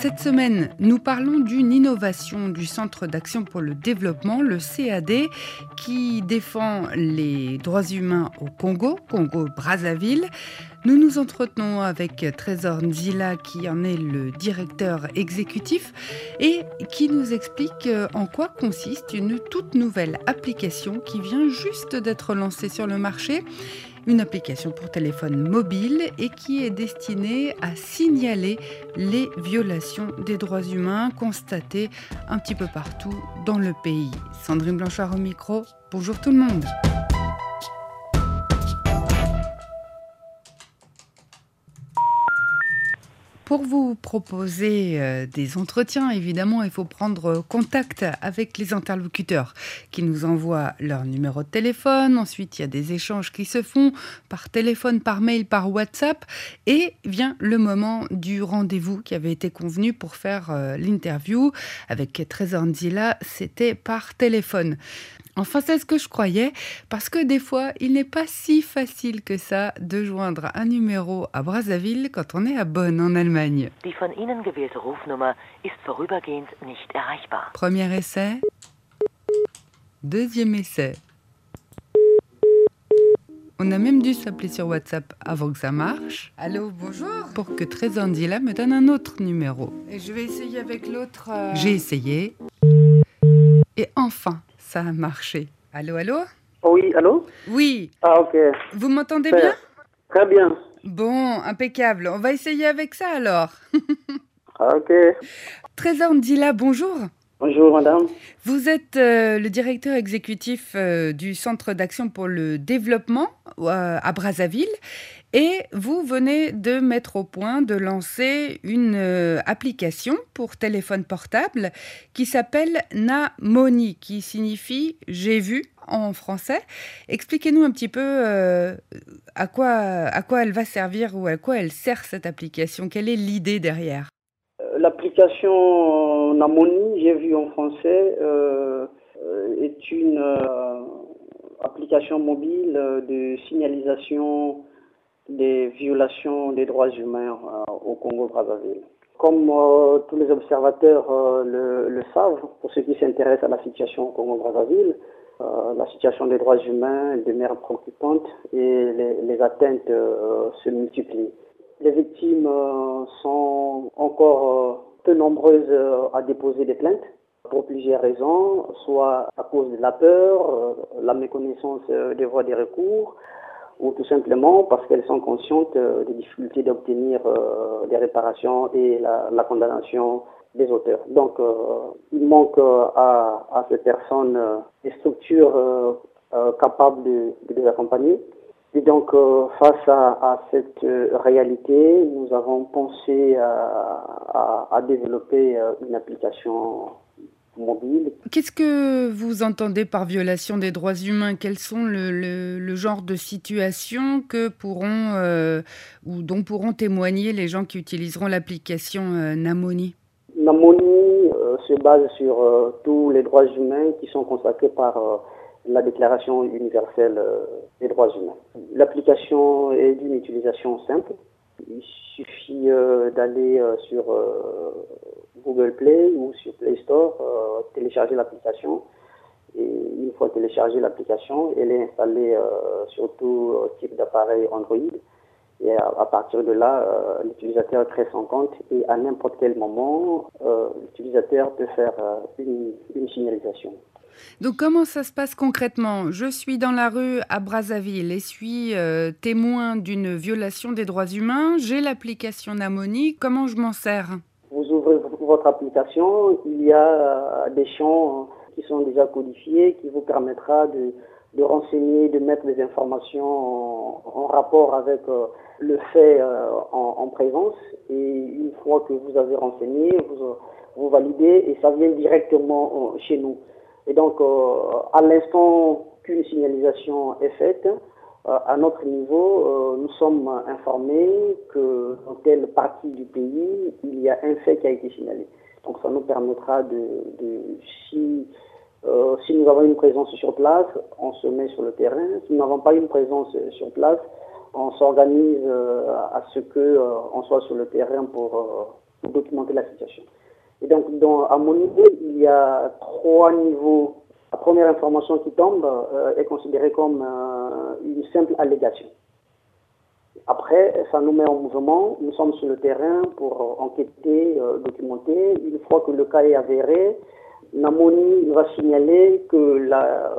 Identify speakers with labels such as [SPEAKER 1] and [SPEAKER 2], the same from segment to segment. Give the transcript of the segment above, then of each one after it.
[SPEAKER 1] Cette semaine, nous parlons d'une innovation du Centre d'action pour le développement, le CAD, qui défend les droits humains au Congo, Congo-Brazzaville. Nous nous entretenons avec Trésor Nzila, qui en est le directeur exécutif, et qui nous explique en quoi consiste une toute nouvelle application qui vient juste d'être lancée sur le marché une application pour téléphone mobile et qui est destinée à signaler les violations des droits humains constatées un petit peu partout dans le pays. Sandrine Blanchard au micro, bonjour tout le monde. Pour vous proposer euh, des entretiens, évidemment, il faut prendre contact avec les interlocuteurs qui nous envoient leur numéro de téléphone. Ensuite, il y a des échanges qui se font par téléphone, par mail, par WhatsApp. Et vient le moment du rendez-vous qui avait été convenu pour faire euh, l'interview avec Trésor Nzila. C'était par téléphone. Enfin, c'est ce que je croyais, parce que des fois, il n'est pas si facile que ça de joindre un numéro à Brazzaville quand on est à Bonn, en Allemagne.
[SPEAKER 2] Die von Ihnen gewählte Rufnummer ist vorübergehend nicht erreichbar.
[SPEAKER 1] Premier essai. Deuxième essai. On a même dû s'appeler sur WhatsApp avant que ça marche. Allô, bonjour. Pour que Trésor Ndila me donne un autre numéro. Et je vais essayer avec l'autre. euh, J'ai essayé. Et enfin, ça a marché. Allô, allô?
[SPEAKER 3] Oui, allô?
[SPEAKER 1] Oui,
[SPEAKER 3] Ah, ok.
[SPEAKER 1] vous m'entendez
[SPEAKER 3] Très-
[SPEAKER 1] bien
[SPEAKER 3] Très bien.
[SPEAKER 1] Bon, impeccable. On va essayer avec ça alors.
[SPEAKER 3] Ah, ok.
[SPEAKER 1] Trésor Ndila, bonjour.
[SPEAKER 3] Bonjour, madame.
[SPEAKER 1] Vous êtes euh, le directeur exécutif euh, du Centre d'action pour le développement euh, à Brazzaville et vous venez de mettre au point, de lancer une euh, application pour téléphone portable qui s'appelle Namoni, qui signifie j'ai vu en français. Expliquez-nous un petit peu euh, à, quoi, à quoi elle va servir ou à quoi elle sert cette application. Quelle est l'idée derrière?
[SPEAKER 3] Euh, L'application Namoni, j'ai vu en français, est une application mobile de signalisation des violations des droits humains euh, au Congo-Brazzaville. Comme euh, tous les observateurs euh, le, savent, pour ceux qui s'intéressent à la situation au Congo-Brazzaville, la situation des droits humains demeure préoccupante et les, les atteintes se multiplient. Les victimes sont encore peu nombreuses à déposer des plaintes pour plusieurs raisons, soit à cause de la peur, la méconnaissance des voies de recours, ou tout simplement parce qu'elles sont conscientes euh, des difficultés d'obtenir euh, des réparations et la, condamnation des auteurs. Donc, euh, il manque euh, à, à ces personnes euh, des structures euh, euh, capables de, de les accompagner. Et donc, euh, face à, à cette euh, réalité, nous avons pensé à, à- développer euh, une application mobile
[SPEAKER 1] Qu'est-ce que vous entendez par violation des droits humains? Quels sont le, le- le genre de situations que pourront euh, ou dont pourront témoigner les gens qui utiliseront l'application euh, Namoni?
[SPEAKER 3] Namoni euh, se base sur tous les droits humains qui sont consacrés par la Déclaration universelle des droits humains. L'application est d'une utilisation simple. Il suffit euh, d'aller euh, sur euh, Google Play ou sur Play Store, euh, télécharger l'application. Et une fois téléchargée l'application, elle est installée euh, sur tout euh, type d'appareil Android. Et à, partir de là, l'utilisateur crée son compte et à n'importe quel moment, l'utilisateur peut faire une, signalisation.
[SPEAKER 1] Donc comment ça se passe concrètement? Je suis dans la rue à Brazzaville et suis témoin d'une violation des droits humains. J'ai l'application Namoni. Comment je m'en sers?
[SPEAKER 3] Votre application, il y a euh, des champs euh, qui sont déjà codifiés qui vous permettra de, renseigner, de mettre des informations en, rapport avec euh, le fait en, en présence. Et une fois que vous avez renseigné, vous, vous validez et ça vient directement chez nous. Et donc, à l'instant qu'une signalisation est faite, à notre niveau, euh, nous sommes informés que donc, telle partie du pays, il y a un fait qui a été signalé. Donc ça nous permettra de, si, euh, si nous avons une présence sur place, on se met sur le terrain. Si nous n'avons pas une présence sur place, on s'organise euh, à ce que euh, on soit sur le terrain pour, documenter la situation. Et donc, dans, à mon niveau, il y a trois niveaux. La première information qui tombe est considérée comme une simple allégation. Après, ça nous met en mouvement. Nous sommes sur le terrain pour enquêter, euh, documenter. Une fois que le cas est avéré, Namoni va signaler que la,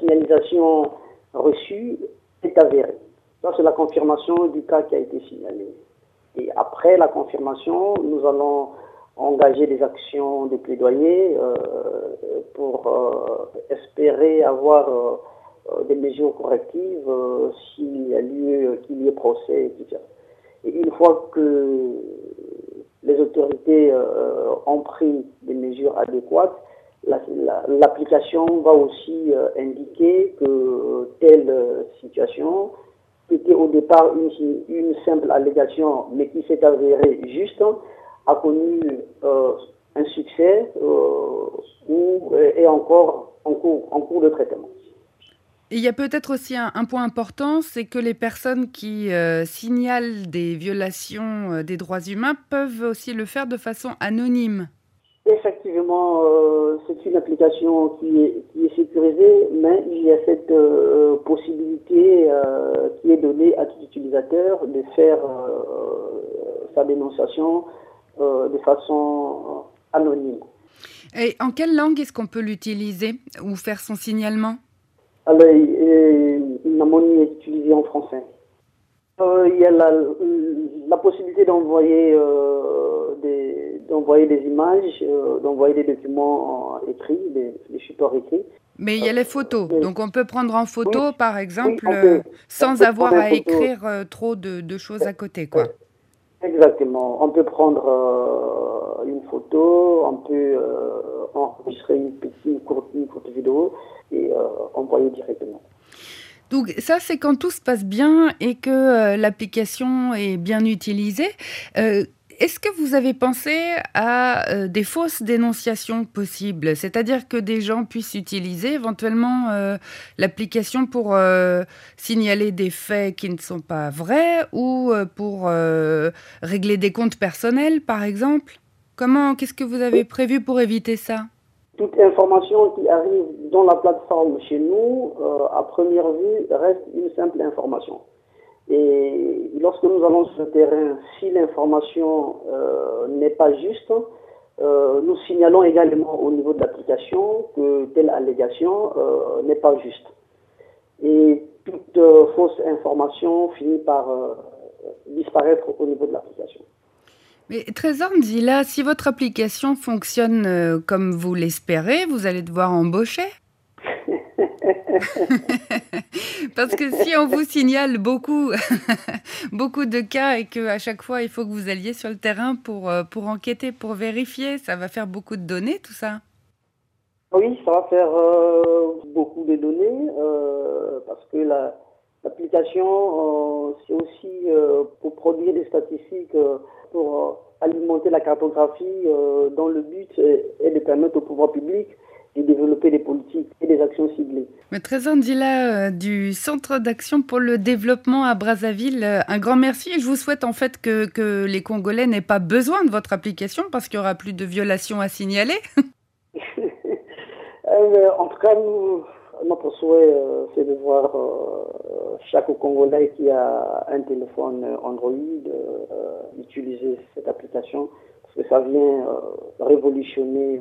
[SPEAKER 3] signalisation reçue est avérée. Ça, c'est la confirmation du cas qui a été signalé. Et après la confirmation, nous allons engager des actions de plaidoyer euh, pour euh, espérer avoir euh, des mesures correctives s'il y a lieu qu'il y ait procès, etc. Et une fois que les autorités ont pris des mesures adéquates, l'application va aussi indiquer que telle situation, qui était au départ une, simple allégation, mais qui s'est avérée juste, a connu un succès ou est encore en cours, en cours de traitement
[SPEAKER 1] il y a peut-être aussi un, point important, c'est que les personnes qui euh, signalent des violations euh, des droits humains peuvent aussi le faire de façon anonyme.
[SPEAKER 3] Effectivement, euh, c'est une application qui est, qui est, sécurisée, mais il y a cette possibilité qui est donnée à tout utilisateur de faire sa dénonciation de façon anonyme.
[SPEAKER 1] Et en quelle langue est-ce qu'on peut l'utiliser ou faire son signalement?
[SPEAKER 3] Alors, euh, monnaie est utilisée en français. Euh, il y a la, possibilité d'envoyer euh, des, d'envoyer des images, d'envoyer des documents écrits, des, supports écrits.
[SPEAKER 1] Mais il y a les photos. Donc on peut prendre en photo, par exemple, sans avoir à écrire trop de, choses à côté, quoi.
[SPEAKER 3] Exactement. On peut prendre une photo, on peut enregistrer une petite courte, vidéo et euh, envoyer directement.
[SPEAKER 1] Donc ça, c'est quand tout se passe bien et que euh, l'application est bien utilisée. Euh, est-ce que vous avez pensé à des fausses dénonciations possibles? C'est-à-dire que des gens puissent utiliser éventuellement l'application pour signaler des faits qui ne sont pas vrais ou pour régler des comptes personnels, par exemple? Comment, qu'est-ce que vous avez prévu pour éviter ça?
[SPEAKER 3] Toute information qui arrive dans la plateforme chez nous, euh, à première vue, reste une simple information. Et lorsque nous allons sur le terrain, si l'information euh, n'est pas juste, euh, nous signalons également au niveau de l'application que telle allégation n'est pas juste. Et toute fausse information finit par disparaître au niveau de l'application.
[SPEAKER 1] Mais Trésor dit si votre application fonctionne euh, comme vous l'espérez, vous allez devoir embaucher Parce que si on vous signale beaucoup, beaucoup de cas et qu'à chaque fois il faut que vous alliez sur le terrain pour, euh, pour enquêter, pour vérifier, ça va faire beaucoup de données tout ça?
[SPEAKER 3] Oui, ça va faire euh, beaucoup de données parce que l'application, c'est aussi pour produire des statistiques pour euh, alimenter la cartographie euh, dont le but est de permettre au pouvoir public de développer des politiques et des actions ciblées.
[SPEAKER 1] Maître Andila euh, du Centre d'action pour le développement à Brazzaville, un grand merci et je vous souhaite en fait que, que les Congolais n'aient pas besoin de votre application parce qu'il n'y aura plus de violations à signaler.
[SPEAKER 3] en tout cas, nous, notre souhait, euh, c'est de voir euh, chaque Congolais qui a un téléphone Android euh, utiliser cette application, parce que ça vient révolutionner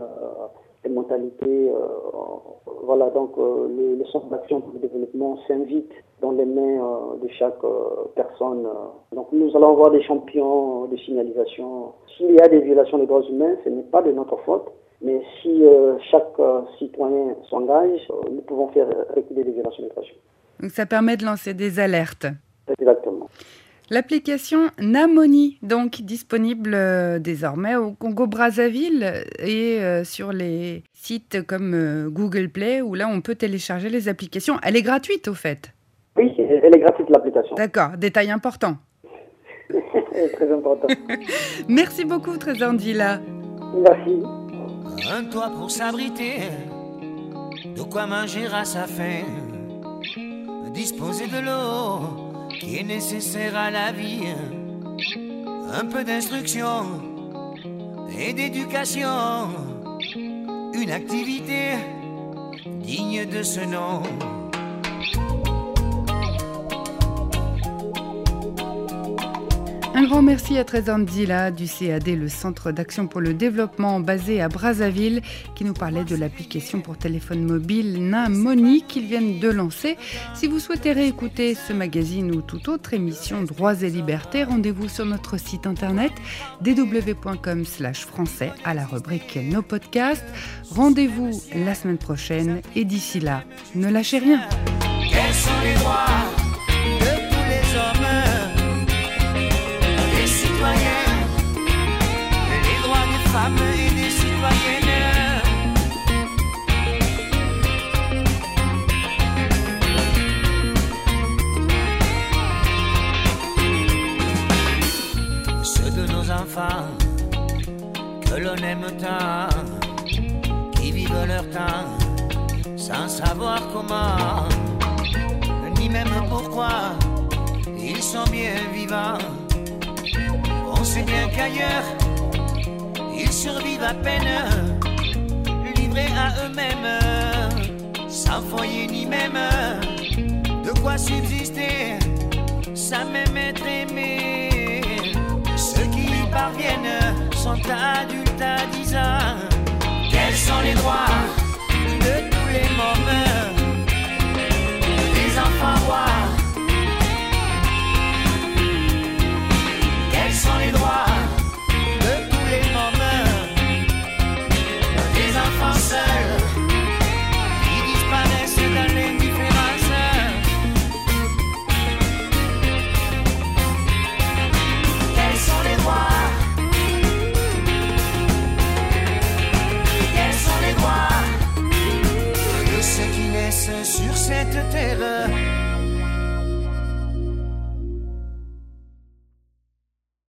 [SPEAKER 3] les mentalités. voilà, donc le, Centre d'action pour le développement s'invite dans les mains de chaque personne. Donc nous allons avoir des champions de signalisation. S'il y a des violations des droits humains, ce n'est pas de notre faute. Mais si euh, chaque euh, citoyen s'engage, euh, nous pouvons faire reculer les violations des droits
[SPEAKER 1] Donc ça permet de lancer des alertes.
[SPEAKER 3] Exactement.
[SPEAKER 1] L'application Namoni, donc disponible désormais au Congo-Brazzaville et sur les sites comme Google Play où là on peut télécharger les applications. Elle est gratuite au fait
[SPEAKER 3] Oui, elle est gratuite l'application.
[SPEAKER 1] D'accord, détail important.
[SPEAKER 3] très important.
[SPEAKER 1] Merci beaucoup, Trésor Ndila.
[SPEAKER 3] Merci.
[SPEAKER 4] Un toit pour s'abriter, de quoi manger à sa faim, disposer de l'eau qui est nécessaire à la vie, un peu d'instruction et d'éducation, une activité digne de ce nom.
[SPEAKER 1] Un grand merci à Trésor Ndila du CAD, le Centre d'action pour le développement basé à Brazzaville, qui nous parlait de l'application pour téléphone mobile Namoni qu'ils viennent de lancer. Si vous souhaitez réécouter ce magazine ou toute autre émission Droits et Libertés, rendez-vous sur notre site internet dw.com/français à la rubrique Nos podcasts. Rendez-vous la semaine prochaine et d'ici là, ne lâchez rien.
[SPEAKER 4] Qui vivent leur temps sans savoir comment, ni même pourquoi ils sont bien vivants. On sait bien qu'ailleurs, ils survivent à peine, livrés à eux-mêmes, sans foyer ni même de quoi subsister, sans même être aimé. Ceux qui y parviennent sont adultes à 10 ans. Les droits